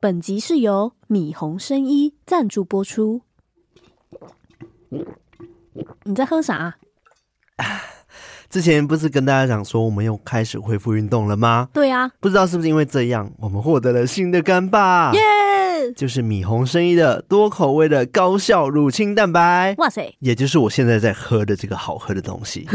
本集是由米红生衣赞助播出。你在喝啥啊？之前不是跟大家讲说我们又开始恢复运动了吗？对啊，不知道是不是因为这样，我们获得了新的干爸，耶、yeah!！就是米红生医的多口味的高效乳清蛋白，哇塞！也就是我现在在喝的这个好喝的东西。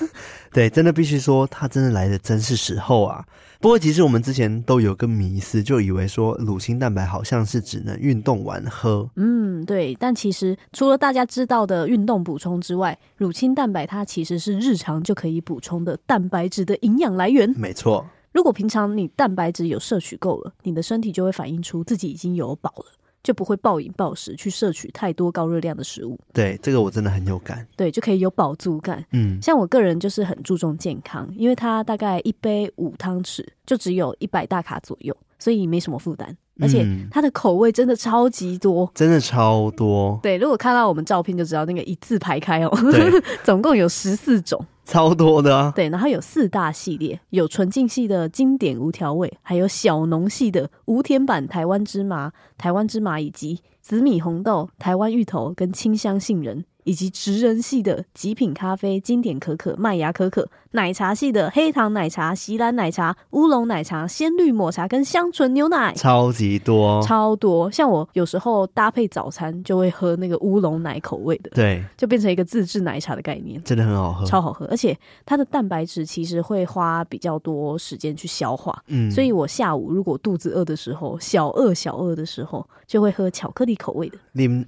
对，真的必须说，它真的来的真是时候啊。不过，其实我们之前都有个迷思，就以为说乳清蛋白好像是只能运动完喝。嗯，对。但其实除了大家知道的运动补充之外，乳清蛋白它其实是日常就可以补充的蛋白质的营养来源。没错。如果平常你蛋白质有摄取够了，你的身体就会反映出自己已经有饱了。就不会暴饮暴食去摄取太多高热量的食物。对，这个我真的很有感。对，就可以有饱足感。嗯，像我个人就是很注重健康，因为它大概一杯五汤匙就只有一百大卡左右，所以没什么负担。而且它的口味真的超级多，真的超多。对，如果看到我们照片就知道，那个一字排开哦。总共有十四种。超多的啊，对，然后有四大系列，有纯净系的经典无调味，还有小农系的无甜版台湾芝麻、台湾芝麻以及紫米红豆、台湾芋头跟清香杏仁。以及职人系的极品咖啡、经典可可、麦芽可可；奶茶系的黑糖奶茶、锡兰奶茶、乌龙奶茶、鲜绿抹茶跟香醇牛奶，超级多，超多。像我有时候搭配早餐就会喝那个乌龙奶口味的，对，就变成一个自制奶茶的概念，真的很好喝，超好喝。而且它的蛋白质其实会花比较多时间去消化，嗯，所以我下午如果肚子饿的时候，小饿小饿的时候，就会喝巧克力口味的。Lim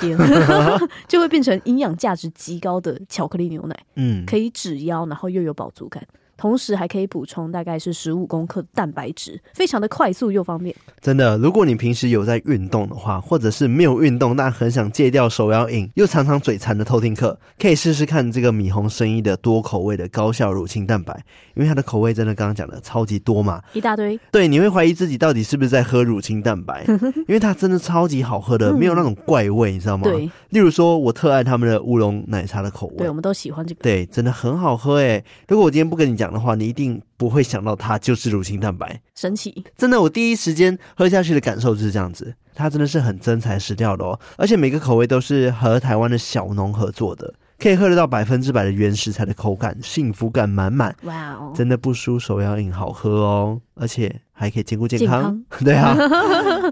Lucky。就会变成营养价值极高的巧克力牛奶，嗯，可以止腰，然后又有饱足感。同时还可以补充大概是十五公克蛋白质，非常的快速又方便。真的，如果你平时有在运动的话，或者是没有运动但很想戒掉手摇饮，又常常嘴馋的偷听客，可以试试看这个米红生意的多口味的高效乳清蛋白，因为它的口味真的刚刚讲的超级多嘛，一大堆。对，你会怀疑自己到底是不是在喝乳清蛋白，因为它真的超级好喝的，没有那种怪味，你知道吗？对。例如说，我特爱他们的乌龙奶茶的口味，对，我们都喜欢这个。对，真的很好喝诶。如果我今天不跟你讲。讲的话，你一定不会想到它就是乳清蛋白，神奇！真的，我第一时间喝下去的感受就是这样子，它真的是很真材实料的哦，而且每个口味都是和台湾的小农合作的，可以喝得到百分之百的原食材的口感，幸福感满满。哇哦，真的不输手摇饮好喝哦，而且还可以兼顾健康。健康 对啊，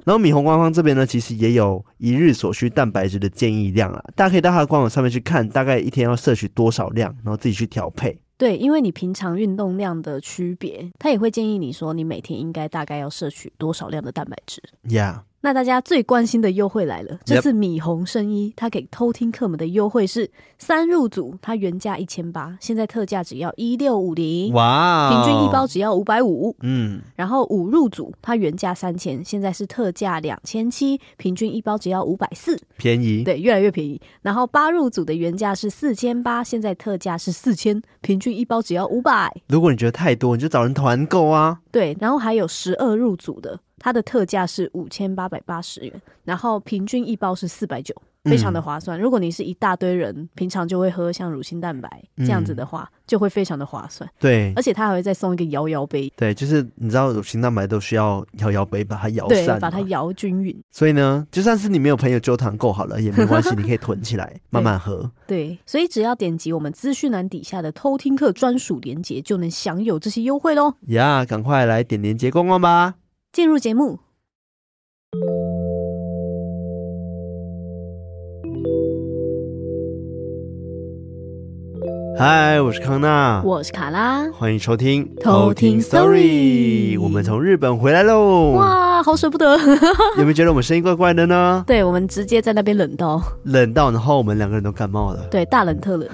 然后米红官方这边呢，其实也有一日所需蛋白质的建议量啊，大家可以到它的官网上面去看，大概一天要摄取多少量，然后自己去调配。对，因为你平常运动量的区别，他也会建议你说，你每天应该大概要摄取多少量的蛋白质。Yeah。那大家最关心的优惠来了，这次米红生衣它给偷听客们的优惠是三入组，它原价一千八，现在特价只要一六五零，哇，平均一包只要五百五，嗯，然后五入组它原价三千，现在是特价两千七，平均一包只要五百四，便宜，对，越来越便宜。然后八入组的原价是四千八，现在特价是四千，平均一包只要五百。如果你觉得太多，你就找人团购啊。对，然后还有十二入组的。它的特价是五千八百八十元，然后平均一包是四百九，非常的划算。嗯。如果你是一大堆人，平常就会喝像乳清蛋白这样子的话，嗯，就会非常的划算。对，而且它还会再送一个摇摇杯。对，就是你知道乳清蛋白都需要摇摇杯把它摇散，把它摇均匀。所以呢，就算是你没有朋友揪团购好了也没关系，你可以囤起来 慢慢喝。对，所以只要点击我们资讯栏底下的偷听客专属链接，就能享有这些优惠喽。呀，赶快来点链接逛逛吧。进入节目。嗨，我是康娜，我是卡拉，欢迎收听偷听 Story。我们从日本回来喽！哇，好舍不得！有没有觉得我们声音怪怪的呢？对，我们直接在那边冷到冷到，然后我们两个人都感冒了。对，大冷特冷。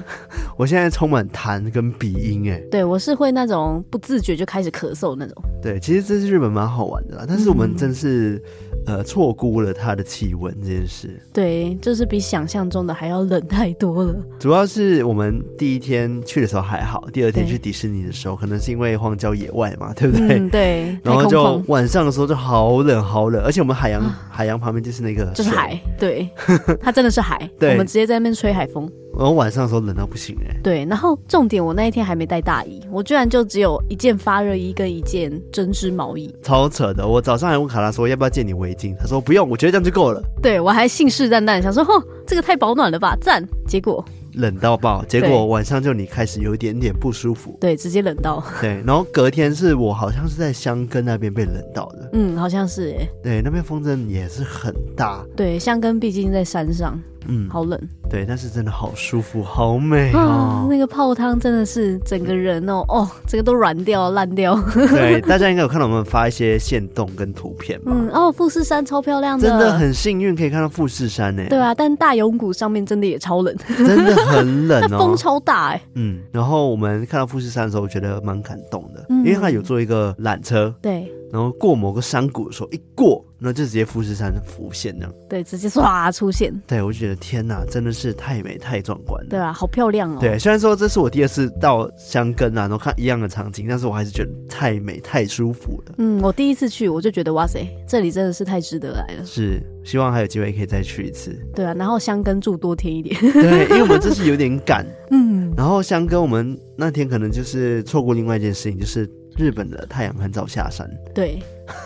我现在充满痰跟鼻音，哎，对，我是会那种不自觉就开始咳嗽那种。对，其实这是日本蛮好玩的啦，但是我们真是。嗯呃，错估了它的气温这件事。对，就是比想象中的还要冷太多了。主要是我们第一天去的时候还好，第二天去迪士尼的时候，可能是因为荒郊野外嘛，对不对？嗯，对。然后就晚上的时候就好冷好冷，而且我们海洋、啊、海洋旁边就是那个，就是海，对，它真的是海。对，我们直接在那边吹海风。然后晚上的时候冷到不行哎、欸。对，然后重点我那一天还没带大衣，我居然就只有一件发热衣跟一件针织毛衣，超扯的。我早上还问卡拉说要不要借你围巾，他说不用，我觉得这样就够了。对，我还信誓旦旦想说，哼，这个太保暖了吧，赞。结果。冷到爆，结果晚上就你开始有一点点不舒服，对，直接冷到，对，然后隔天是我好像是在箱根那边被冷到的，嗯，好像是哎，对，那边风筝也是很大，对，箱根毕竟在山上。嗯，好冷。对，但是真的好舒服，好美哦。啊、那个泡汤真的是整个人哦，哦，整个都软掉、烂掉。对，大家应该有看到我们发一些线动跟图片吧？嗯，哦，富士山超漂亮的，真的很幸运可以看到富士山呢。对啊，但大永谷上面真的也超冷，真的很冷哦，风超大哎。嗯，然后我们看到富士山的时候，我觉得蛮感动的，嗯、因为它有做一个缆车。对。然后过某个山谷的时候，一过，那就直接富士山浮现这样。对，直接唰出现。对，我就觉得天哪，真的是太美太壮观了。对啊，好漂亮哦。对，虽然说这是我第二次到香根啊，然后看一样的场景，但是我还是觉得太美太舒服了。嗯，我第一次去，我就觉得哇塞，这里真的是太值得来了。是，希望还有机会可以再去一次。对啊，然后香根住多天一点。对，因为我们这次有点赶。嗯。然后香根我们那天可能就是错过另外一件事情，就是日本的太阳很早下山。对。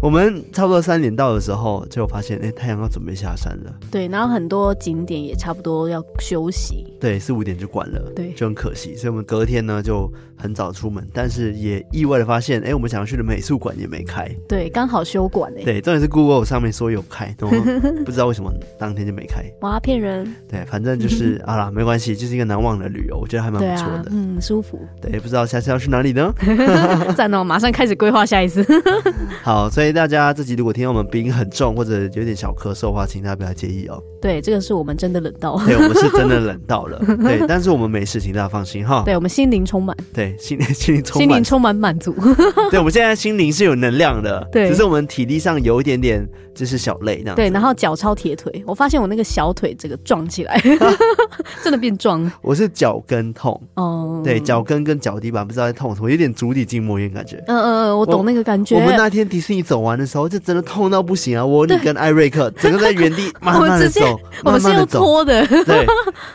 我们差不多三点到的时候，就发现，哎、欸，太阳要准备下山了。对，然后很多景点也差不多要休息。对，四五点就关了。对，就很可惜。所以我们隔天呢就很早出门，但是也意外的发现，哎、欸，我们想要去的美术馆也没开。对，刚好休馆哎。对，重点是 Google 上面说有开，然后 不知道为什么当天就没开。哇，骗人。对，反正就是 啊啦，没关系，就是一个难忘的旅游，我觉得还蛮不错的、啊。嗯，舒服。对，不知道下次要去哪里呢？赞哦，马上开始规划下一次。好，所以大家这集如果听到我们鼻音很重或者有点小咳嗽的话，请大家不要介意哦。对，这个是我们真的冷到。对，我们是真的冷到了。对，但是我们没事，请大家放心哈。对，我们心灵充满。对，心 心灵充满。心灵充满满足。对，我们现在心灵是有能量的。对，只是我们体力上有一点点就是小累那样。对，然后脚超铁腿，我发现我那个小腿这个壮起来，真的变壮。我是脚跟痛哦。对，脚跟跟脚底板不知道在痛什么，有点足底筋膜炎感觉。嗯嗯嗯，我懂那个感觉。我们那天迪士尼走完的时候，就真的痛到不行啊！我你跟艾瑞克整个在原地慢慢的走，慢慢的走。拖的，对，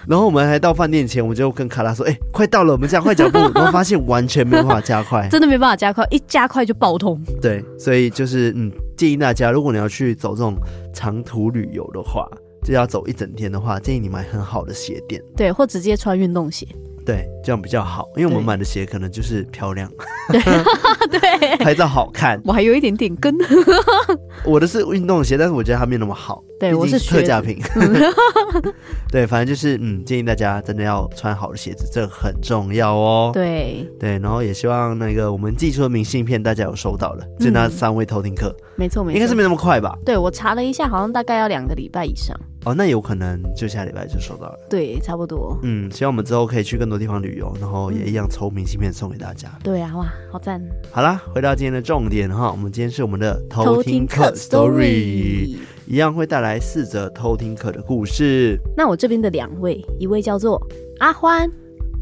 然后我们还到饭店前，我们就跟卡拉说：“哎、欸，快到了，我们加快脚步。”然后发现完全没有办法加快，真的没办法加快，一加快就爆通。对，所以就是嗯，建议大家，如果你要去走这种长途旅游的话，就要走一整天的话，建议你买很好的鞋垫，对，或直接穿运动鞋。对，这样比较好，因为我们买的鞋可能就是漂亮，对，拍照好看。我还有一点点跟，我的是运动鞋，但是我觉得它没有那么好。对，我是特价品。对，反正就是嗯，建议大家真的要穿好的鞋子，这很重要哦。对对，然后也希望那个我们寄出的明信片大家有收到了，就那三位偷听客，没错没错，应该是没那么快吧？对，我查了一下，好像大概要两个礼拜以上。哦，那有可能就下礼拜就收到了。对，差不多。嗯，希望我们之后可以去更多地方旅游，然后也一样抽明信片送给大家。对啊，哇，好赞！好啦，回到今天的重点哈，我们今天是我们的偷听客 story，一样会带来四则偷听客的故事。那我这边的两位，一位叫做阿欢，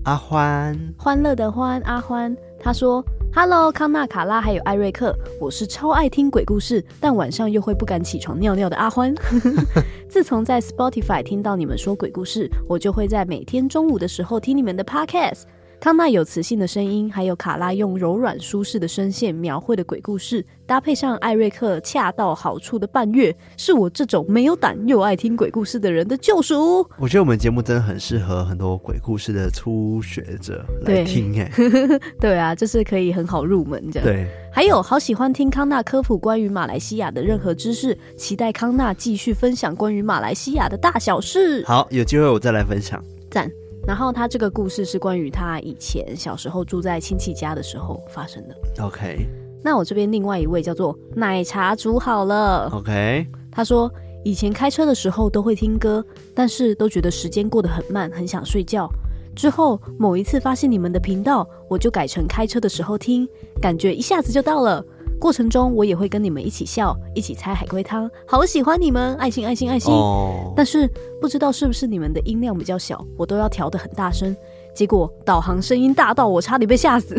阿欢，欢乐的欢，阿欢，他说。Hello，康纳、卡拉还有艾瑞克，我是超爱听鬼故事，但晚上又会不敢起床尿尿的阿欢。自从在 Spotify 听到你们说鬼故事，我就会在每天中午的时候听你们的 Podcast。康纳有磁性的声音，还有卡拉用柔软舒适的声线描绘的鬼故事，搭配上艾瑞克恰到好处的伴乐，是我这种没有胆又爱听鬼故事的人的救赎。我觉得我们节目真的很适合很多鬼故事的初学者来听，哎，对啊，就是可以很好入门这样。对，还有好喜欢听康纳科普关于马来西亚的任何知识，期待康纳继续分享关于马来西亚的大小事。好，有机会我再来分享。赞。然后他这个故事是关于他以前小时候住在亲戚家的时候发生的。OK，那我这边另外一位叫做奶茶煮好了。OK，他说以前开车的时候都会听歌，但是都觉得时间过得很慢，很想睡觉。之后某一次发现你们的频道，我就改成开车的时候听，感觉一下子就到了。过程中我也会跟你们一起笑，一起猜海龟汤，好喜欢你们，爱心爱心爱心。Oh. 但是不知道是不是你们的音量比较小，我都要调的很大声，结果导航声音大到我差点被吓死。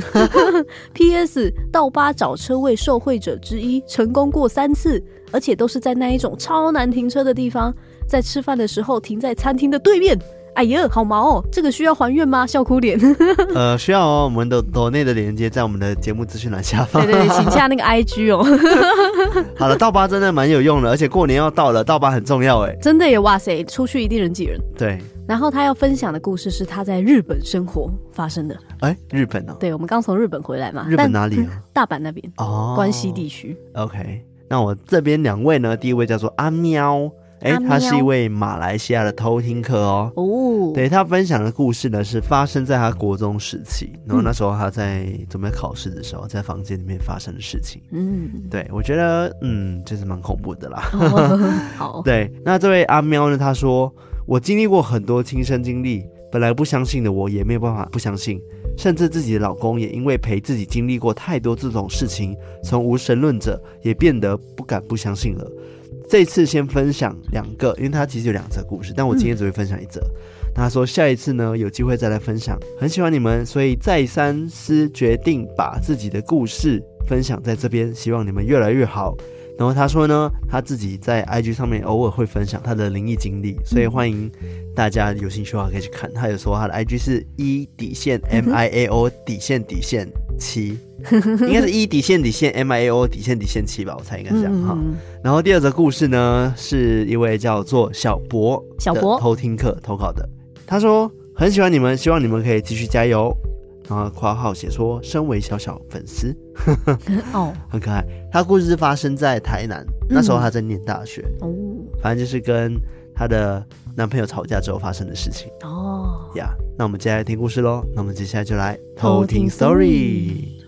P.S. 到吧找车位受惠者之一，成功过三次，而且都是在那一种超难停车的地方，在吃饭的时候停在餐厅的对面。哎呀，好毛哦！这个需要还愿吗？笑哭脸。呃，需要哦。我们的抖内的连接在我们的节目资讯栏下方。对对对，请下那个 IG 哦。好了，倒八真的蛮有用的，而且过年要到了，倒八很重要哎。真的耶！哇塞，出去一定人挤人。对。然后他要分享的故事是他在日本生活发生的。哎，日本哦。对，我们刚从日本回来嘛。日本哪里啊？大阪那边哦，关西地区。OK，那我这边两位呢，第一位叫做阿喵。哎，他是一位马来西亚的偷听客哦。哦，对，他分享的故事呢，是发生在他国中时期，然后那时候他在准备考试的时候，在房间里面发生的事情。嗯，对，我觉得，嗯，就是蛮恐怖的啦。哦、好，对，那这位阿喵呢，他说，我经历过很多亲身经历，本来不相信的我，也没有办法不相信，甚至自己的老公也因为陪自己经历过太多这种事情，从无神论者也变得不敢不相信了。这次先分享两个，因为他其实有两则故事，但我今天只会分享一则。嗯、他说下一次呢，有机会再来分享。很喜欢你们，所以再三思决定把自己的故事分享在这边，希望你们越来越好。然后他说呢，他自己在 IG 上面偶尔会分享他的灵异经历，所以欢迎大家有兴趣的话可以去看。他有说他的 IG 是 E 底线 M I A O 底线底线七，应该是 E 底线底线 M I A O 底线底线七吧，我猜应该是这样哈。然后第二则故事呢，是一位叫做小博小博偷听客投稿的，他说很喜欢你们，希望你们可以继续加油。然后括号写说，身为小小粉丝，哦，很可爱。他故事是发生在台南，那时候他在念大学，哦，反正就是跟他的男朋友吵架之后发生的事情。哦，呀，那我们接下来听故事喽。那我们接下来就来偷听 story。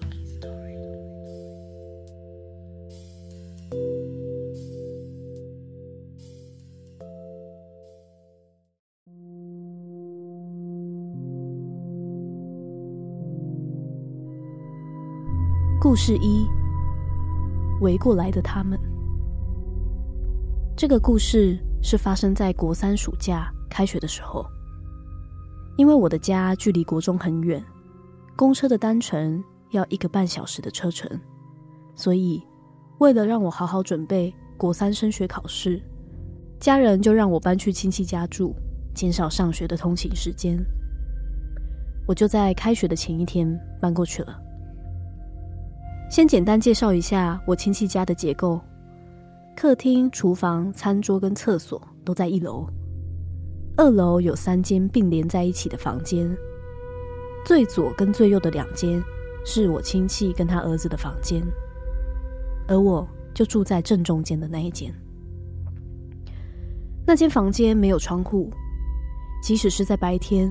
故事一：围过来的他们。这个故事是发生在国三暑假开学的时候。因为我的家距离国中很远，公车的单程要一个半小时的车程，所以为了让我好好准备国三升学考试，家人就让我搬去亲戚家住，减少上学的通勤时间。我就在开学的前一天搬过去了。先简单介绍一下我亲戚家的结构：客厅、厨房、餐桌跟厕所都在一楼，二楼有三间并联在一起的房间，最左跟最右的两间是我亲戚跟他儿子的房间，而我就住在正中间的那一间。那间房间没有窗户，即使是在白天，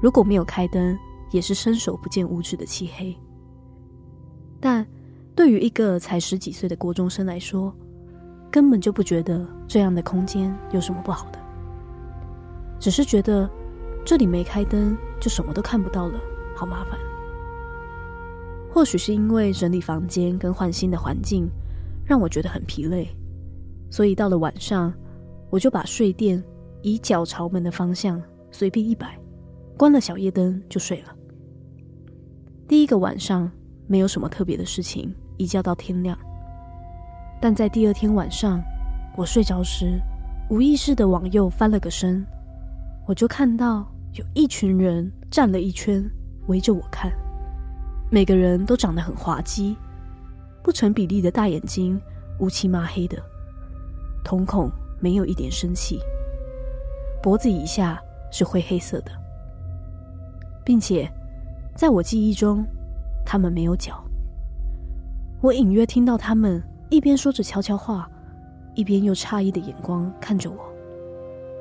如果没有开灯，也是伸手不见五指的漆黑。但对于一个才十几岁的国中生来说，根本就不觉得这样的空间有什么不好的，只是觉得这里没开灯就什么都看不到了，好麻烦。或许是因为整理房间跟换新的环境让我觉得很疲累，所以到了晚上，我就把睡垫以脚朝门的方向随便一摆，关了小夜灯就睡了。第一个晚上没有什么特别的事情。一觉到天亮，但在第二天晚上，我睡着时，无意识的往右翻了个身，我就看到有一群人站了一圈，围着我看。每个人都长得很滑稽，不成比例的大眼睛，乌漆嘛黑的，瞳孔没有一点生气，脖子以下是灰黑色的，并且在我记忆中，他们没有脚。我隐约听到他们一边说着悄悄话，一边用诧异的眼光看着我。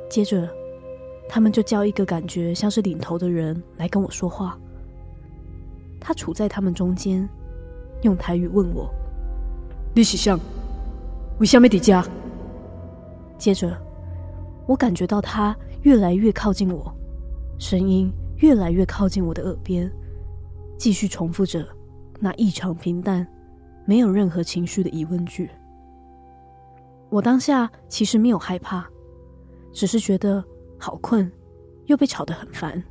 接着，他们就叫一个感觉像是领头的人来跟我说话。他处在他们中间，用台语问我：“你是谁？为什么在家？”接着，我感觉到他越来越靠近我，声音越来越靠近我的耳边，继续重复着那异常平淡。没有任何情绪的疑问句。我当下其实没有害怕，只是觉得好困，又被吵得很烦，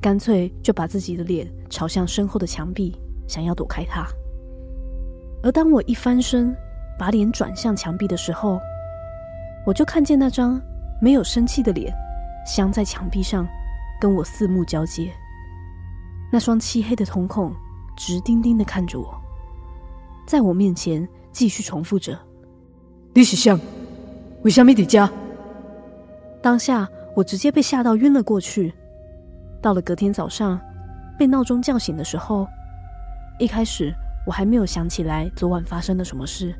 干脆就把自己的脸朝向身后的墙壁，想要躲开它。而当我一翻身，把脸转向墙壁的时候，我就看见那张没有生气的脸，镶在墙壁上，跟我四目交接。那双漆黑的瞳孔直盯盯的看着我，在我面前继续重复着：“你是谁？为什么在家？”当下我直接被吓到晕了过去。到了隔天早上，被闹钟叫醒的时候，一开始我还没有想起来昨晚发生了什么事，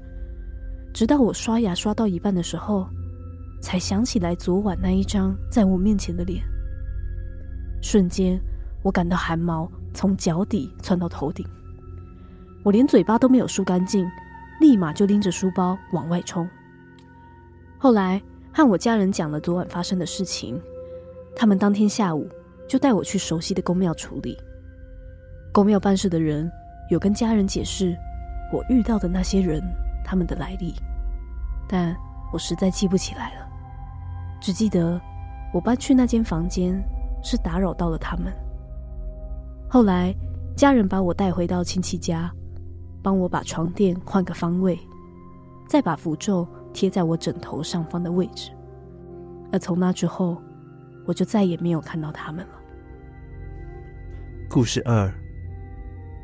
直到我刷牙刷到一半的时候，才想起来昨晚那一张在我面前的脸。瞬间，我感到汗毛从脚底窜到头顶，我连嘴巴都没有漱干净，立马就拎着书包往外冲。后来和我家人讲了昨晚发生的事情，他们当天下午。就带我去熟悉的宫庙处理。宫庙办事的人有跟家人解释我遇到的那些人他们的来历，但我实在记不起来了，只记得我搬去那间房间是打扰到了他们。后来家人把我带回到亲戚家，帮我把床垫换个方位，再把符咒贴在我枕头上方的位置。而从那之后，我就再也没有看到他们了。故事二：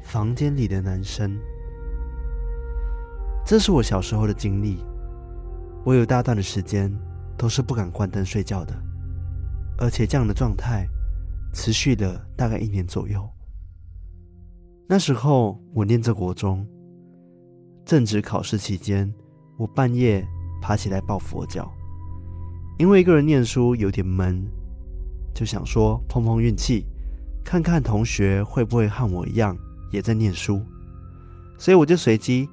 房间里的男生。这是我小时候的经历。我有大段的时间都是不敢关灯睡觉的，而且这样的状态持续了大概一年左右。那时候我念着国中，正值考试期间，我半夜爬起来抱佛脚，因为一个人念书有点闷。就想说碰碰运气，看看同学会不会和我一样也在念书，所以我就随机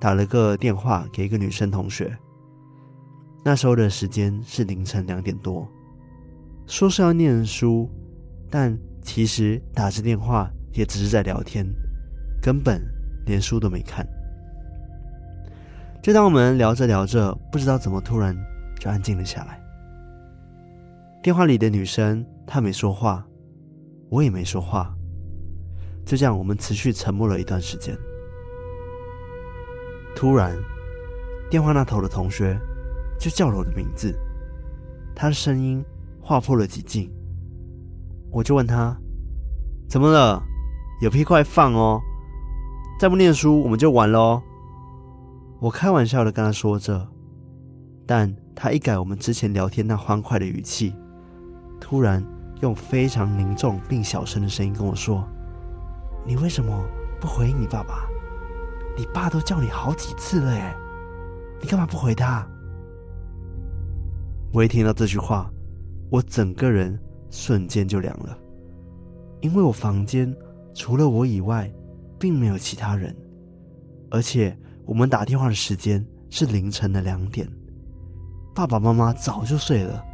打了个电话给一个女生同学。那时候的时间是凌晨两点多，说是要念书，但其实打着电话也只是在聊天，根本连书都没看。就当我们聊着聊着，不知道怎么突然就安静了下来。电话里的女生，她没说话，我也没说话。就这样，我们持续沉默了一段时间。突然，电话那头的同学就叫了我的名字，他的声音划破了寂静。我就问他：“怎么了？有屁快放哦！再不念书，我们就完了哦。”我开玩笑的跟他说着，但他一改我们之前聊天那欢快的语气。突然用非常凝重并小声的声音跟我说：“你为什么不回应你爸爸？你爸都叫你好几次了，哎，你干嘛不回他？”我一听到这句话，我整个人瞬间就凉了，因为我房间除了我以外，并没有其他人，而且我们打电话的时间是凌晨的两点，爸爸妈妈早就睡了。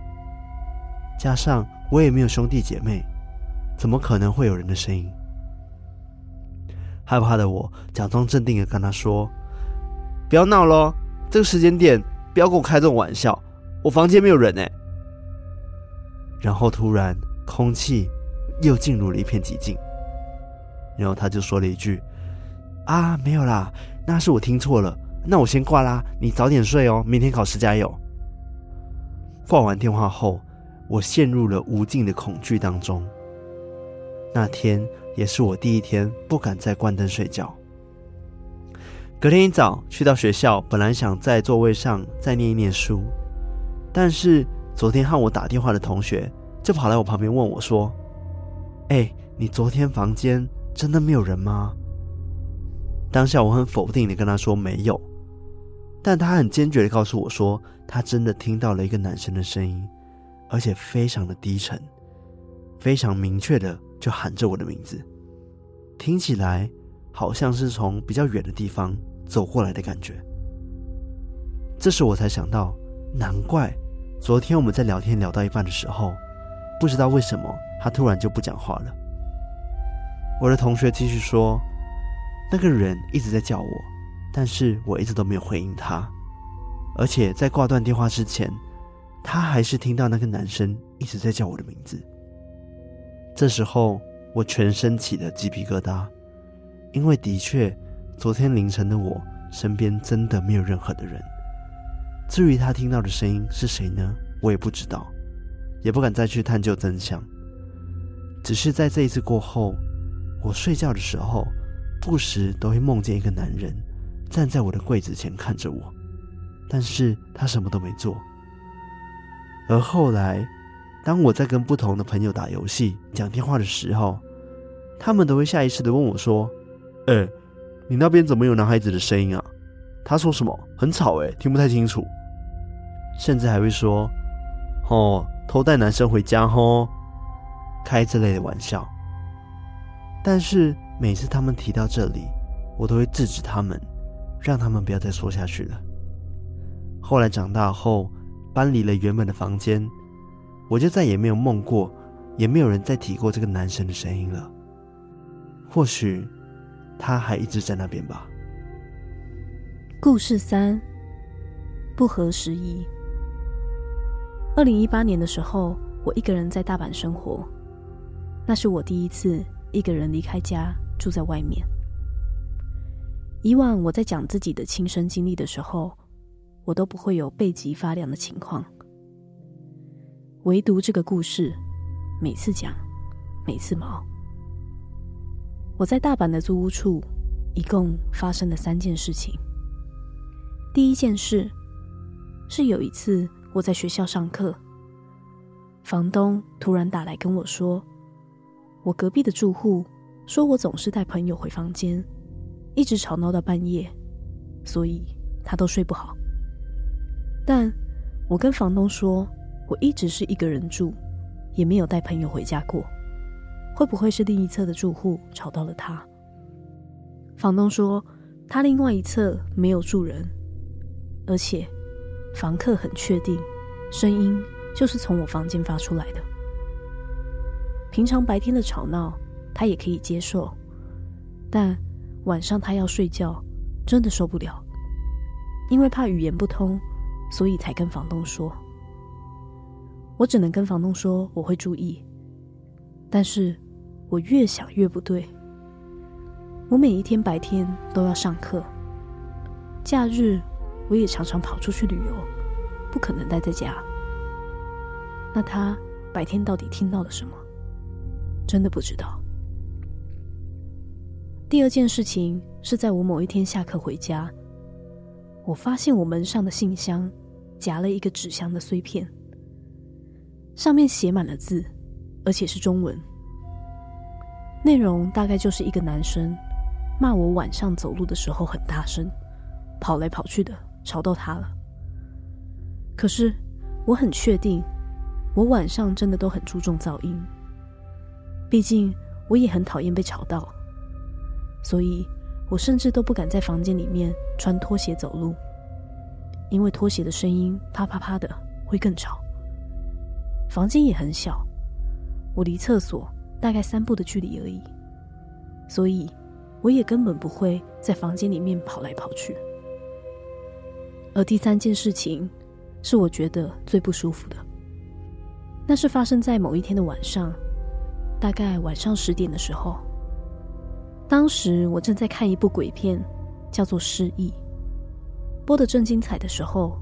加上我也没有兄弟姐妹，怎么可能会有人的声音？害怕的我假装镇定的跟他说：“不要闹喽，这个时间点不要跟我开这种玩笑，我房间没有人哎。”然后突然空气又进入了一片寂静，然后他就说了一句：“啊，没有啦，那是我听错了，那我先挂啦，你早点睡哦，明天考试加油。”挂完电话后。我陷入了无尽的恐惧当中。那天也是我第一天不敢再关灯睡觉。隔天一早去到学校，本来想在座位上再念一念书，但是昨天和我打电话的同学就跑来我旁边问我说：“哎，你昨天房间真的没有人吗？”当下我很否定的跟他说没有，但他很坚决的告诉我说，他真的听到了一个男生的声音。而且非常的低沉，非常明确的就喊着我的名字，听起来好像是从比较远的地方走过来的感觉。这时我才想到，难怪昨天我们在聊天聊到一半的时候，不知道为什么他突然就不讲话了。我的同学继续说，那个人一直在叫我，但是我一直都没有回应他，而且在挂断电话之前。他还是听到那个男生一直在叫我的名字。这时候，我全身起了鸡皮疙瘩，因为的确，昨天凌晨的我身边真的没有任何的人。至于他听到的声音是谁呢？我也不知道。也不敢再去探究真相。只是在这一次过后，我睡觉的时候，不时都会梦见一个男人站在我的柜子前看着我，但是他什么都没做。而后来，当我在跟不同的朋友打游戏、讲电话的时候，他们都会下意识的问我说：“哎、你那边怎么有男孩子的声音啊？他说什么？很吵哎、听不太清楚。”甚至还会说：“哦，偷带男生回家吼。”开这类的玩笑。但是每次他们提到这里，我都会制止他们，让他们不要再说下去了。后来长大后，搬离了原本的房间，我就再也没有梦过，也没有人再提过这个男生的声音了。或许他还一直在那边吧。故事三：不合时宜。二零一八年的时候，我一个人在大阪生活，那是我第一次。一个人离开家，住在外面。以往我在讲自己的亲身经历的时候，我都不会有背脊发凉的情况。唯独这个故事，每次讲，每次毛。我在大阪的租屋处，一共发生了三件事情。第一件事，是有一次我在学校上课，房东突然打来跟我说。我隔壁的住户说，我总是带朋友回房间，一直吵闹到半夜，所以他都睡不好。但我跟房东说，我一直是一个人住，也没有带朋友回家过。会不会是另一侧的住户吵到了他？房东说，他另外一侧没有住人，而且房客很确定，声音就是从我房间发出来的。平常白天的吵闹，他也可以接受，但晚上他要睡觉，真的受不了。因为怕语言不通，所以才跟房东说。我只能跟房东说我会注意，但是我越想越不对。我每一天白天都要上课，假日我也常常跑出去旅游，不可能待在家。那他白天到底听到了什么？真的不知道。第二件事情是在我某一天下课回家，我发现我门上的信箱夹了一个纸箱的碎片，上面写满了字，而且是中文。内容大概就是一个男生骂我晚上走路的时候很大声，跑来跑去的，吵到他了。可是我很确定，我晚上真的都很注重噪音。毕竟我也很讨厌被吵到，所以我甚至都不敢在房间里面穿拖鞋走路，因为拖鞋的声音啪啪啪的会更吵。房间也很小，我离厕所大概三步的距离而已，所以我也根本不会在房间里面跑来跑去。而第三件事情是我觉得最不舒服的，那是发生在某一天的晚上。大概晚上十点的时候，当时我正在看一部鬼片，叫做《失忆》，播得正精彩的时候，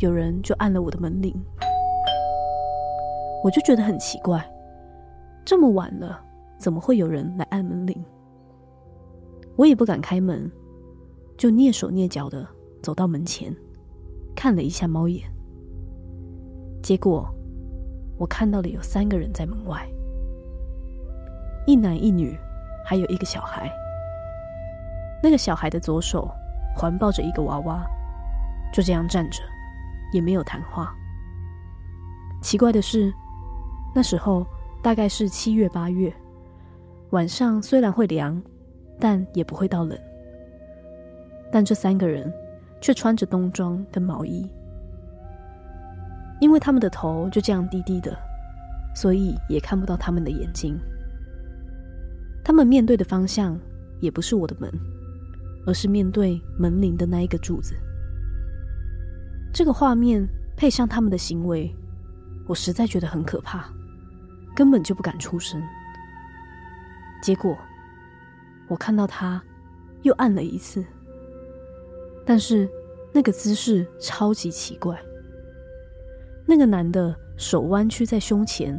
有人就按了我的门铃，我就觉得很奇怪，这么晚了，怎么会有人来按门铃？我也不敢开门，就蹑手蹑脚的走到门前，看了一下猫眼，结果我看到了有三个人在门外。一男一女，还有一个小孩。那个小孩的左手环抱着一个娃娃，就这样站着，也没有谈话。奇怪的是，那时候大概是七月八月，晚上虽然会凉，但也不会到冷。但这三个人却穿着冬装跟毛衣，因为他们的头就这样低低的，所以也看不到他们的眼睛。他们面对的方向也不是我的门，而是面对门铃的那一个柱子。这个画面配上他们的行为，我实在觉得很可怕，根本就不敢出声。结果，我看到他又按了一次，但是那个姿势超级奇怪，那个男的手弯曲在胸前，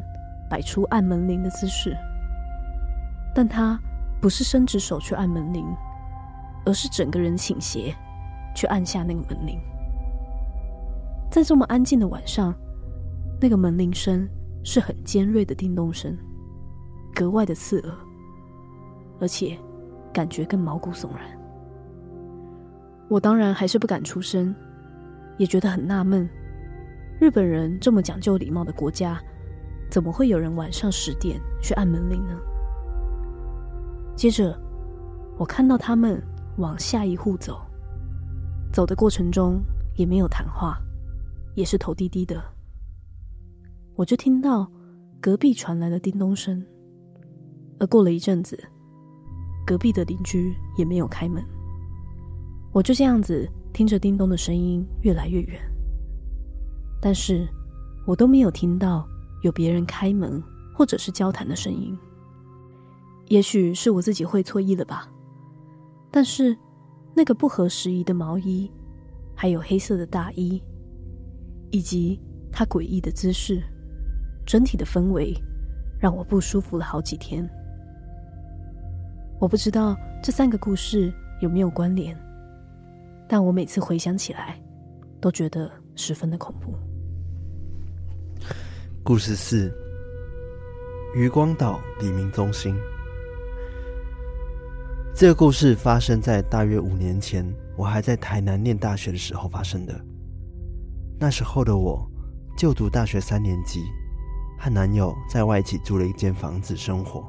摆出按门铃的姿势，但他不是伸直手去按门铃，而是整个人倾斜去按下那个门铃。在这么安静的晚上，那个门铃声是很尖锐的叮咚声，格外的刺耳，而且感觉更毛骨悚然。我当然还是不敢出声，也觉得很纳闷：日本人这么讲究礼貌的国家，怎么会有人晚上十点去按门铃呢？接着，我看到他们往下一户走，走的过程中也没有谈话。也是头低低的，我就听到隔壁传来了叮咚声，而过了一阵子，隔壁的邻居也没有开门，我就这样子听着叮咚的声音越来越远，但是我都没有听到有别人开门或者是交谈的声音，也许是我自己会错意了吧，但是那个不合时宜的毛衣，还有黑色的大衣。以及他诡异的姿势，整体的氛围让我不舒服了好几天。我不知道这三个故事有没有关联，但我每次回想起来，都觉得十分的恐怖。故事四：渔光岛黎明中心。这个故事发生在大约五年前，我还在台南念大学的时候发生的。那时候的我，就读大学三年级，和男友在外一起租了一间房子生活。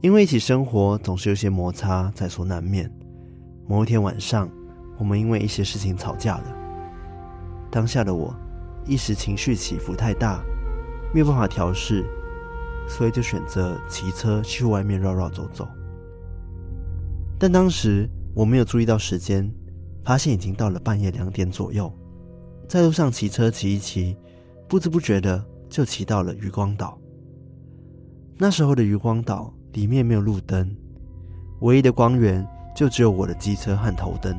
因为一起生活总是有些摩擦，在所难免。某一天晚上，我们因为一些事情吵架了。当下的我，一时情绪起伏太大，没有办法调适，所以就选择骑车去外面绕绕走走。但当时我没有注意到时间。发现已经到了半夜两点左右，在路上骑车骑一骑，不知不觉的就骑到了渔光岛。那时候的渔光岛里面没有路灯，唯一的光源就只有我的机车和头灯。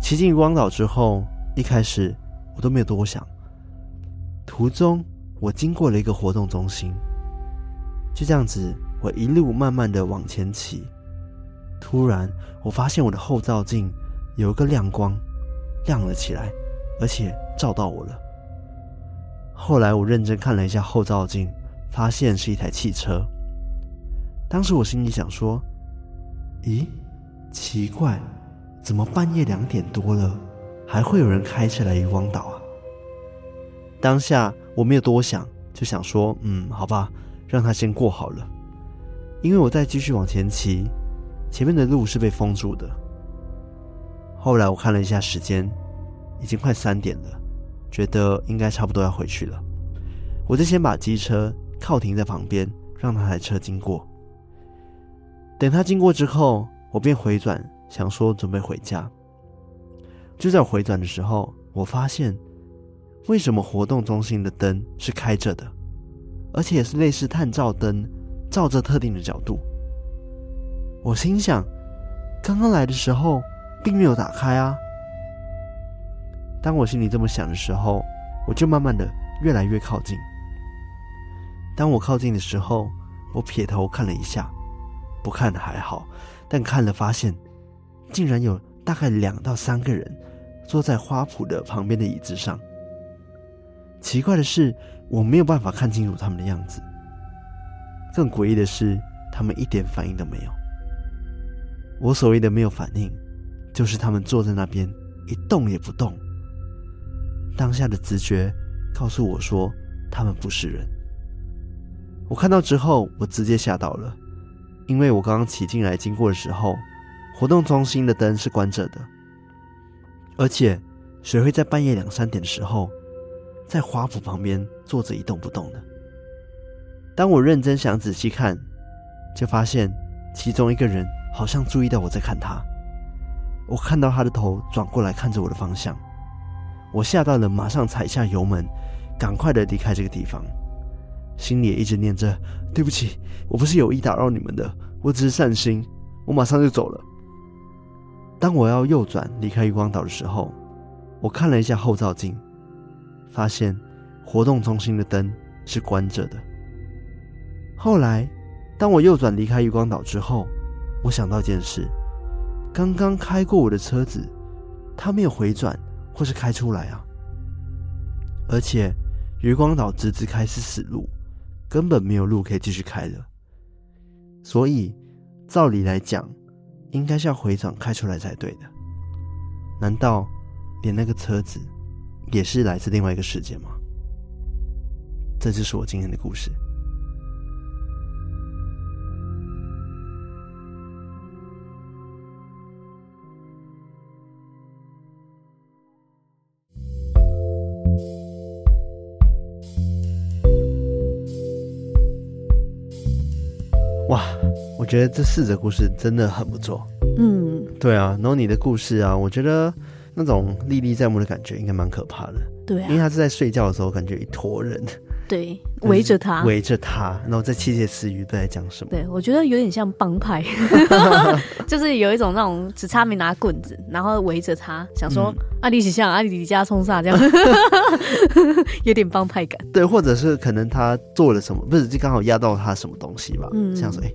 骑进渔光岛之后，一开始我都没有多想。途中我经过了一个活动中心，就这样子，我一路慢慢的往前骑。突然，我发现我的后照镜。有一个亮光，亮了起来，而且照到我了。后来我认真看了一下后照镜，发现是一台汽车。当时我心里想说：“咦，奇怪，怎么半夜两点多了，还会有人开车来渔光岛啊？”当下我没有多想，就想说：“嗯，好吧，让他先过好了。”因为我再继续往前骑，前面的路是被封住的。后来我看了一下时间，已经快三点了，觉得应该差不多要回去了。我就先把机车靠停在旁边，让那台车经过。等他经过之后，我便回转，想说准备回家。就在我回转的时候，我发现为什么活动中心的灯是开着的，而且也是类似探照灯，照着特定的角度。我心想，刚刚来的时候。并没有打开啊！当我心里这么想的时候，我就慢慢的越来越靠近。当我靠近的时候，我撇头看了一下，不看还好，但看了发现，竟然有大概两到三个人坐在花圃的旁边的椅子上。奇怪的是，我没有办法看清楚他们的样子。更诡异的是，他们一点反应都没有。我所谓的没有反应。就是他们坐在那边一动也不动。当下的直觉告诉我说，他们不是人。我看到之后，我直接吓到了，因为我刚刚骑进来经过的时候，活动中心的灯是关着的，而且谁会在半夜两三点的时候，在花圃旁边坐着一动不动的？当我认真想仔细看，就发现其中一个人好像注意到我在看他。我看到他的头转过来看着我的方向，我吓到了，马上踩下油门，赶快的离开这个地方，心里也一直念着：“对不起，我不是有意打扰你们的，我只是善心。”我马上就走了。当我要右转离开渔光岛的时候，我看了一下后照镜，发现活动中心的灯是关着的。后来，当我右转离开渔光岛之后，我想到一件事：刚刚开过我的车子，它没有回转或是开出来啊。而且，渔光岛直直开是死路，根本没有路可以继续开了。所以，照理来讲，应该是要回转开出来才对的。难道连那个车子也是来自另外一个世界吗？这就是我今天的故事。我觉得这四则故事真的很不错。嗯，对啊，然后你的故事啊，我觉得那种历历在目的感觉应该蛮可怕的。对啊，因为他是在睡觉的时候，感觉一坨人，对，围着他，围着他，然后在窃窃私语，都在讲什么？对，我觉得有点像帮派，就是有一种那种只差没拿棍子，然后围着他，想说阿里喜像阿里离家冲煞这样，有点帮派感。对，或者是可能他做了什么，不是就刚好压到他什么东西吧？嗯，像说哎。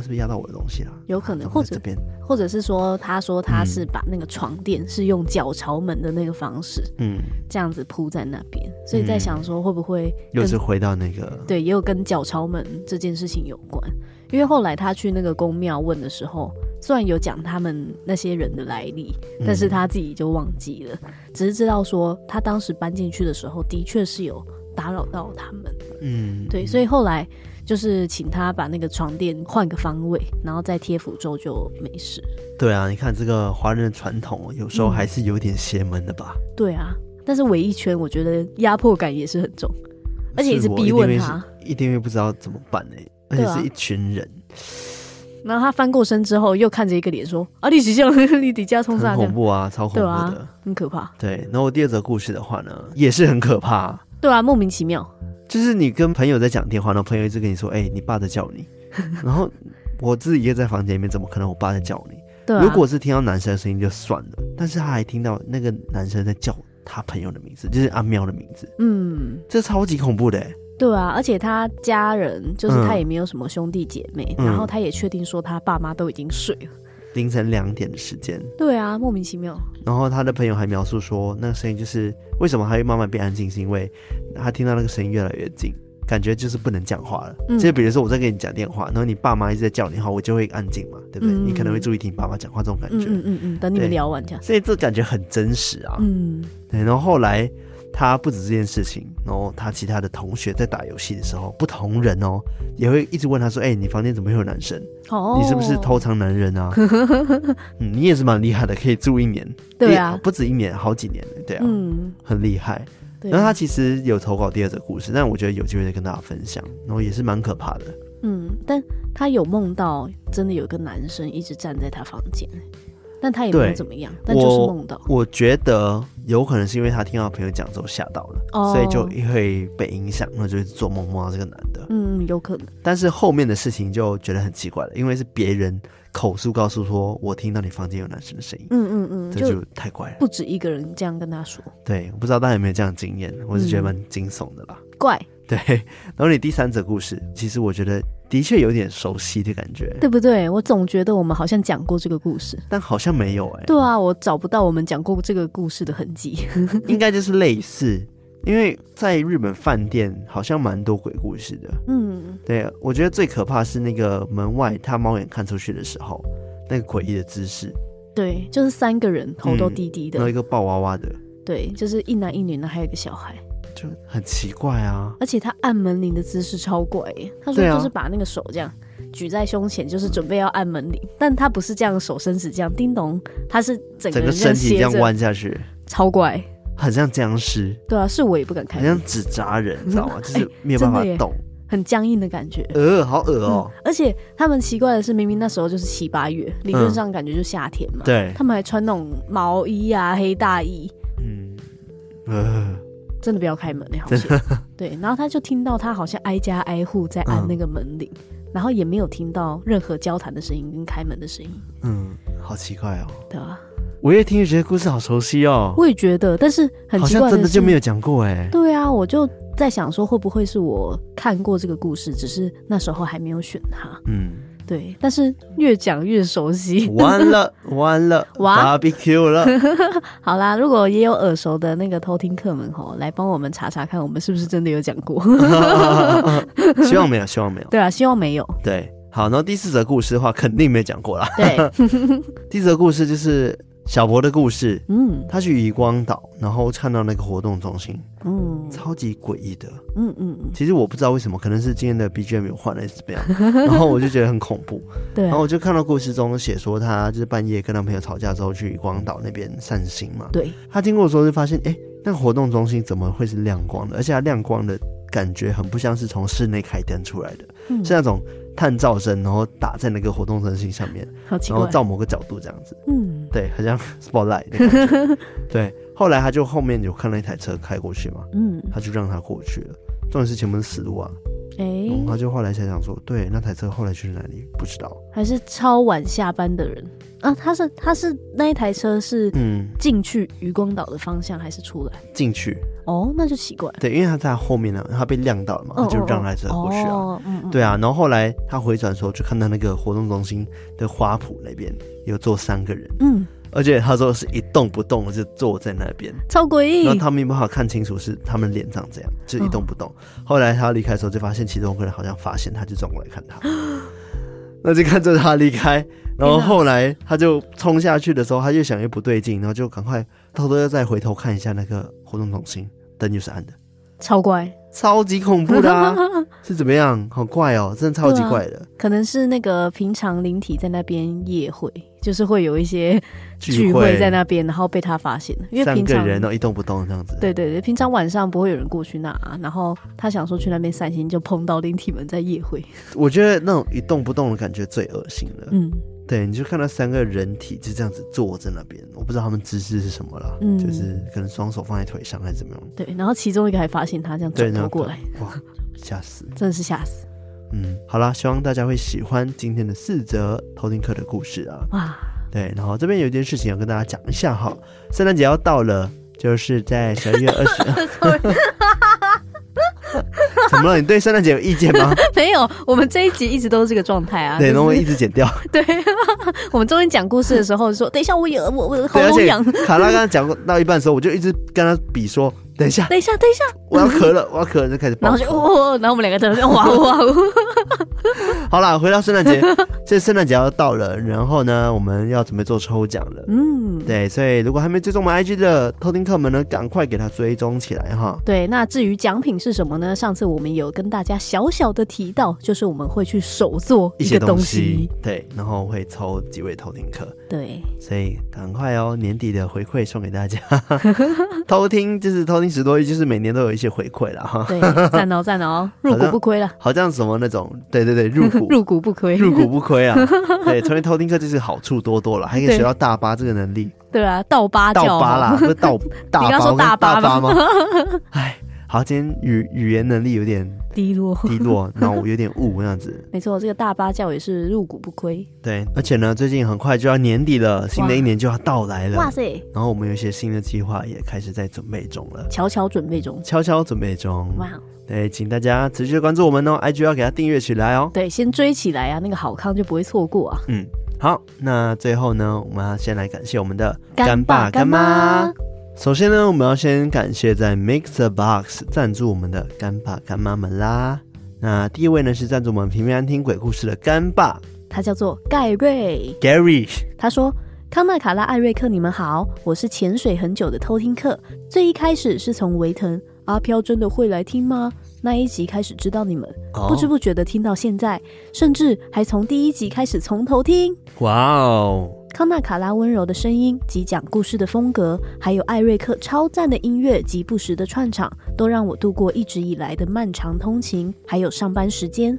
他是不是压到我的东西了？有可能，或者或者是说，他说他是把那个床垫是用脚朝门的那个方式，嗯，这样子铺在那边，所以在想说会不会又是回到那个对，也有跟脚朝门这件事情有关。因为后来他去那个宫庙问的时候，虽然有讲他们那些人的来历，但是他自己就忘记了，只是知道说他当时搬进去的时候，的确是有打扰到他们，嗯，对，所以后来。就是请他把那个床垫换个方位，然后再贴符咒就没事。对啊，你看这个华人的传统，有时候还是有点邪门的吧？嗯、对啊，但是围一圈，我觉得压迫感也是很重，而且一直逼问他，一定会不知道怎么办呢？而且是一群人。啊、然后他翻过身之后，又看着一个脸说：“啊，你是像 你底下冲上，很恐怖啊，超恐怖的，啊、很可怕。”对，然后第二则故事的话呢，也是很可怕。对啊，莫名其妙。就是你跟朋友在讲电话，然后朋友一直跟你说：“哎、欸，你爸在叫你。”然后我自己一个在房间里面，怎么可能我爸在叫你？对、啊，如果是听到男生的声音就算了，但是他还听到那个男生在叫他朋友的名字，就是阿喵的名字。嗯，这超级恐怖的。对啊，而且他家人就是他也没有什么兄弟姐妹，嗯、然后他也确定说他爸妈都已经睡了。凌晨两点的时间，对啊，莫名其妙。然后他的朋友还描述说，那个声音就是为什么他会慢慢变安静，是因为他听到那个声音越来越近，感觉就是不能讲话了。嗯，就比如说我在跟你讲电话，然后你爸妈一直在叫你，话，我就会安静嘛，对不对？嗯，你可能会注意听爸妈讲话这种感觉。嗯嗯嗯，等你们聊完这样。所以这感觉很真实啊。嗯，对。然后后来。他不止这件事情，然后他其他的同学在打游戏的时候，不同人哦，也会一直问他说：“哎、欸，你房间怎么会有男生？哦，你是不是偷藏男人啊？” 嗯，你也是蛮厉害的，可以住一年，对啊，不止一年，好几年，对啊，嗯，很厉害。然后他其实有投稿第二则故事，但我觉得有机会再跟大家分享，然后也是蛮可怕的。嗯，但他有梦到真的有个男生一直站在他房间。但他也没有怎么样，但就是梦到。我觉得有可能是因为他听到朋友讲之后吓到了，哦、所以就会被影响，那就做梦梦到这个男的。嗯，有可能。但是后面的事情就觉得很奇怪了，因为是别人口述告诉说，我听到你房间有男生的声音。嗯嗯嗯，这就太怪了。不止一个人这样跟他说。对，我不知道大家有没有这样的经验，我是觉得蛮惊悚的啦。怪。对，然后你第三则故事，其实我觉得。的确有点熟悉的感觉，对不对？我总觉得我们好像讲过这个故事，但好像没有哎、欸。对啊，我找不到我们讲过这个故事的痕迹。应该就是类似，因为在日本饭店好像蛮多鬼故事的。嗯，对，我觉得最可怕是那个门外他猫眼看出去的时候，那个诡异的姿势。对，就是三个人头都低低的，然后一个抱娃娃的。对，就是一男一女呢，还有一个小孩。就很奇怪啊，而且他按门铃的姿势超怪耶。他说就是把那个手这样举在胸前，就是准备要按门铃，但他不是这样手伸直这样叮咚，他是整个，身体这样弯下去，超怪，很像僵尸。对啊，是我也不敢看，很像纸扎人，你知道吗？就是没有办法动，很僵硬的感觉。呃，好恶哦、嗯。而且他们奇怪的是，明明那时候就是七八月，理论上感觉就夏天嘛。对，他们还穿那种毛衣啊、黑大衣。嗯，呃。真的不要开门，好险。对，然后他就听到他好像挨家挨户在按那个门铃，嗯、然后也没有听到任何交谈的声音跟开门的声音。嗯，好奇怪哦。对啊，我越听越觉得故事好熟悉哦。我也觉得，但是很奇怪真的就没有讲过哎。对啊，我就在想说，会不会是我看过这个故事，只是那时候还没有选它。嗯，对。但是越讲越熟悉，完了 完了，哇，barbecue 了。好啦，如果也有耳熟的那个偷听客们吼，来帮我们查查看，我们是不是真的有讲过？希望没有，希望没有。对啊，希望没有。对。好，然后第四则故事的话，肯定没讲过啦。对，第四则故事就是小博的故事。嗯，他去渔光岛，然后看到那个活动中心，嗯，超级诡异的。嗯嗯嗯。其实我不知道为什么，可能是今天的 BGM 有换还是怎么样，然后我就觉得很恐怖。对、啊。然后我就看到故事中写说，他就是半夜跟他朋友吵架之后去渔光岛那边散心嘛。对。他经过的时候就发现，哎，那个活动中心怎么会是亮光的？而且它亮光的感觉很不像是从室内开灯出来的，嗯、是那种。探照灯，然后打在那个活动中心上面，然后照某个角度这样子，嗯，对，好像 spotlight 的感觉。对，后来他就后面有看到一台车开过去嘛，嗯，他就让他过去了。重点是前面是死路啊，哎、欸，他就后来才想说，对，那台车后来去哪里？不知道，还是超晚下班的人啊？他是他是那一台车是嗯进去渔光岛的方向还是出来进去？哦，那就奇怪。对，因为他在后面呢，他被亮到了嘛，他就让台车过去啊。对啊，然后后来他回转的时候，就看到那个活动中心的花圃那边有坐三个人，嗯，而且他说是一动不动的就坐在那边，超诡异。然后他没办法看清楚是他们脸长这样，就一动不动。哦、后来他离开的时候，就发现其中一个人好像发现他，就转过来看他，那就看着他离开。然后后来他就冲下去的时候，他越想越不对劲，然后就赶快偷偷又再回头看一下那个活动中心。灯就是暗的，超怪，超级恐怖的啊！是怎么样？好怪哦，真的超级怪的。啊、可能是那个平常灵体在那边夜会，就是会有一些聚会在那边，然后被他发现了。因为平常三个人都一动不动这样子。对对对，平常晚上不会有人过去那，然后他想说去那边散心，就碰到灵体们在夜会。我觉得那种一动不动的感觉最恶心了。嗯。对，你就看到三个人体就这样子坐在那边，我不知道他们姿势是什么了，嗯，就是可能双手放在腿上还是怎么样。对，然后其中一个还发现他这样转头过来，哇，吓死，真的是吓死。嗯，好啦，希望大家会喜欢今天的四则偷听课的故事啊。哇，对，然后这边有一件事情要跟大家讲一下哈，圣诞节要到了，就是在十二月二十。怎么了？你对圣诞节有意见吗？没有，我们这一集一直都是这个状态啊。对，然后一直剪掉。对，我们中间讲故事的时候说，等一下我有我我喉咙痒。卡拉刚刚讲到一半的时候，我就一直跟他比说，等一下，等一下，等一下，我要咳了，我要咳了，就开始。然后就哇，然后我们两个在那哇哇。好了，回到圣诞节，这圣诞节要到了，然后呢，我们要准备做抽奖了。嗯，对，所以如果还没追踪我们 IG 的偷听客们呢，赶快给他追踪起来哈。对，那至于奖品是什么呢？上次我们有跟大家小小的提到，就是我们会去手做一些东西，对，然后会抽几位偷听客。对，所以赶快哦，年底的回馈送给大家。偷听就是偷听十多亿，就是每年都有一些回馈了哈。对，赞哦赞哦，入股不亏了。好像什么那种，对对对，入股 入股不亏，入股不亏啊。对，成为偷听客就是好处多多了，还可以学到大巴这个能力。对啊，倒八倒八啦，不是倒大巴，你刚说大巴吗？哎。好，今天语语言能力有点低落，低落，然后我有点雾那样子。没错，这个大巴教也是入股不亏。对，而且呢，最近很快就要年底了，新的一年就要到来了。哇塞！然后我们有一些新的计划也开始在准备中了，悄悄准备中，悄悄准备中。哇！对，请大家持续关注我们哦，IG 要给它订阅起来哦。对，先追起来啊，那个好康就不会错过啊。嗯，好，那最后呢，我们要先来感谢我们的干爸干妈。首先呢，我们要先感谢在 MixerBox 赞助我们的干爸干妈们啦。那第一位呢是赞助我们平平安听鬼故事的干爸，他叫做盖瑞 Gary。他说：“康纳、卡拉、艾瑞克，你们好，我是潜水很久的偷听客。最一开始是从维腾阿飘真的会来听吗？那一集开始知道你们，oh. 不知不觉的听到现在，甚至还从第一集开始从头听。哇哦！”康纳卡拉温柔的声音及讲故事的风格，还有艾瑞克超赞的音乐及不时的串场，都让我度过一直以来的漫长通勤，还有上班时间。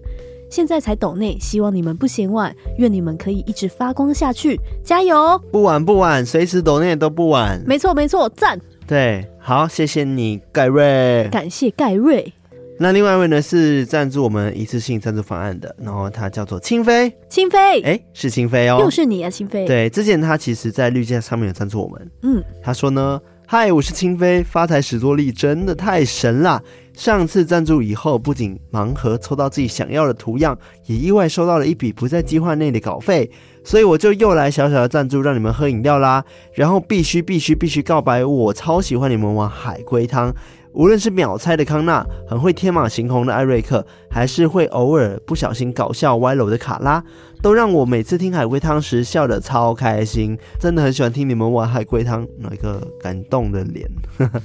现在才抖内，希望你们不嫌晚，愿你们可以一直发光下去，加油！不晚不晚，随时抖内都不晚。没错没错，赞。对，好，谢谢你，盖瑞。感谢盖瑞。那另外一位呢是赞助我们一次性赞助方案的，然后他叫做清飞，清飞，哎，是清飞哦，又是你啊，清飞。对，之前他其实在绿箭上面有赞助我们，嗯，他说呢，嗨，我是清飞，发财史多利真的太神啦。上次赞助以后，不仅盲盒抽到自己想要的图样，也意外收到了一笔不在计划内的稿费，所以我就又来小小的赞助，让你们喝饮料啦。然后必须必须必须告白，我超喜欢你们玩海龟汤。无论是秒猜的康纳，很会天马行空的艾瑞克，还是会偶尔不小心搞笑歪楼的卡拉，都让我每次听海龟汤时笑得超开心。真的很喜欢听你们玩海龟汤，那一个感动的脸。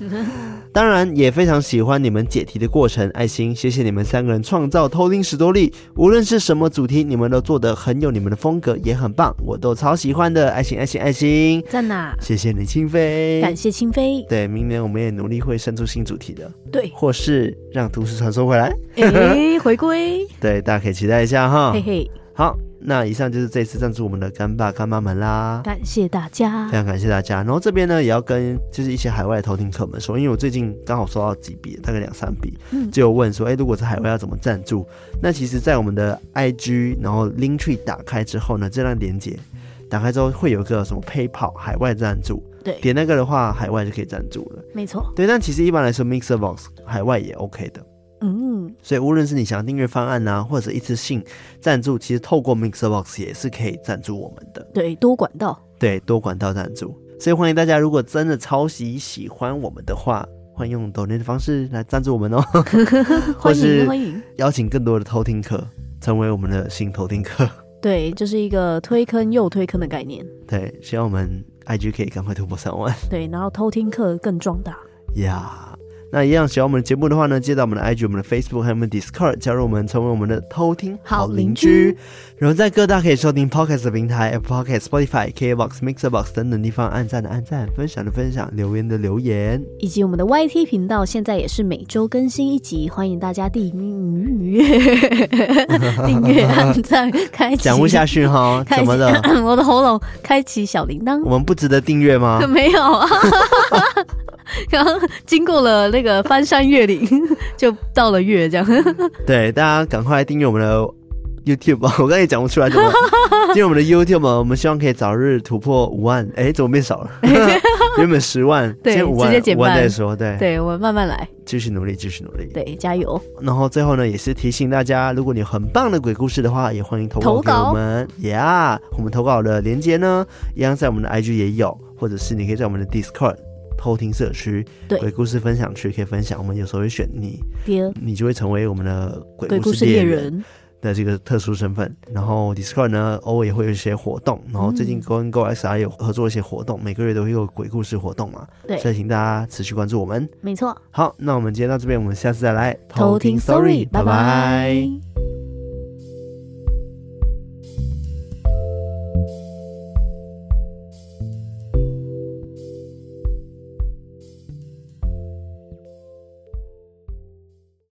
当然也非常喜欢你们解题的过程，爱心。谢谢你们三个人创造偷听史多利，无论是什么主题，你们都做得很有你们的风格，也很棒，我都超喜欢的。爱心爱心爱心，赞呐！谢谢你，清飞，感谢清飞。对，明年我们也努力会生出新主。题的对，或是让都市传说回来，哎、欸，回归，对，大家可以期待一下哈。嘿嘿，好，那以上就是这次赞助我们的干爸干妈们啦，感谢大家，非常感谢大家。然后这边呢，也要跟就是一些海外的偷听客们说，因为我最近刚好收到几笔，大概两三笔，嗯，就有问说，哎、欸，如果在海外要怎么赞助？那其实，在我们的 IG，然后 Linktree 打开之后呢，这段连接打开之后会有一个什么 PayPal 海外赞助。对，点那个的话，海外就可以赞助了。没错，对，但其实一般来说，MixerBox 海外也 OK 的。嗯，所以无论是你想订阅方案呢、啊，或者一次性赞助，其实透过 MixerBox 也是可以赞助我们的。对，多管道。对，多管道赞助。所以欢迎大家，如果真的超级喜欢我们的话，欢迎用抖内的方式来赞助我们哦。欢迎欢迎，邀请更多的偷听客成为我们的新偷听客。对，就是一个推坑又推坑的概念。对，希望我们 IG 可以赶快突破三万。对，然后偷听课更壮大。呀。那一样喜欢我们的节目的话呢，接到我们的 IG、我们的 Facebook 还有我们 Discord，加入我们，成为我们的偷听好邻居。然后在各大可以收听 Podcast 的平台，Apple Podcast、Spotify、KBox、Mixerbox 等等地方，按赞的按赞，分享的分享，留言的留言，以及我们的 YT 频道，现在也是每周更新一集，欢迎大家订阅、订阅、按赞、开启。讲不下去哈，怎么了？我的喉咙，开启小铃铛。我们不值得订阅吗？没有啊。刚刚经过了那个翻山越岭，就到了月这样。对，大家赶快订阅我们的 YouTube 吧！我刚才也讲不出来怎么订阅我们的 YouTube 嘛？我们希望可以早日突破五万。哎，怎么变少了？原本十万，对，先五万，直接减半五万再说。对，对，我们慢慢来，继续努力，继续努力。对，加油。然后最后呢，也是提醒大家，如果你有很棒的鬼故事的话，也欢迎投稿给我们。呀，yeah, 我们投稿的链接呢，一样在我们的 IG 也有，或者是你可以在我们的 Discord。偷听社区，对鬼故事分享区可以分享。我们有时候会选你，你就会成为我们的鬼故事猎人的这个特殊身份。然后 Discord 呢，偶尔也会有一些活动。然后最近跟 GoXR 有合作一些活动，每个月都会有鬼故事活动嘛。对，所以请大家持续关注我们。没错。好，那我们今天到这边，我们下次再来偷听 Story，拜拜。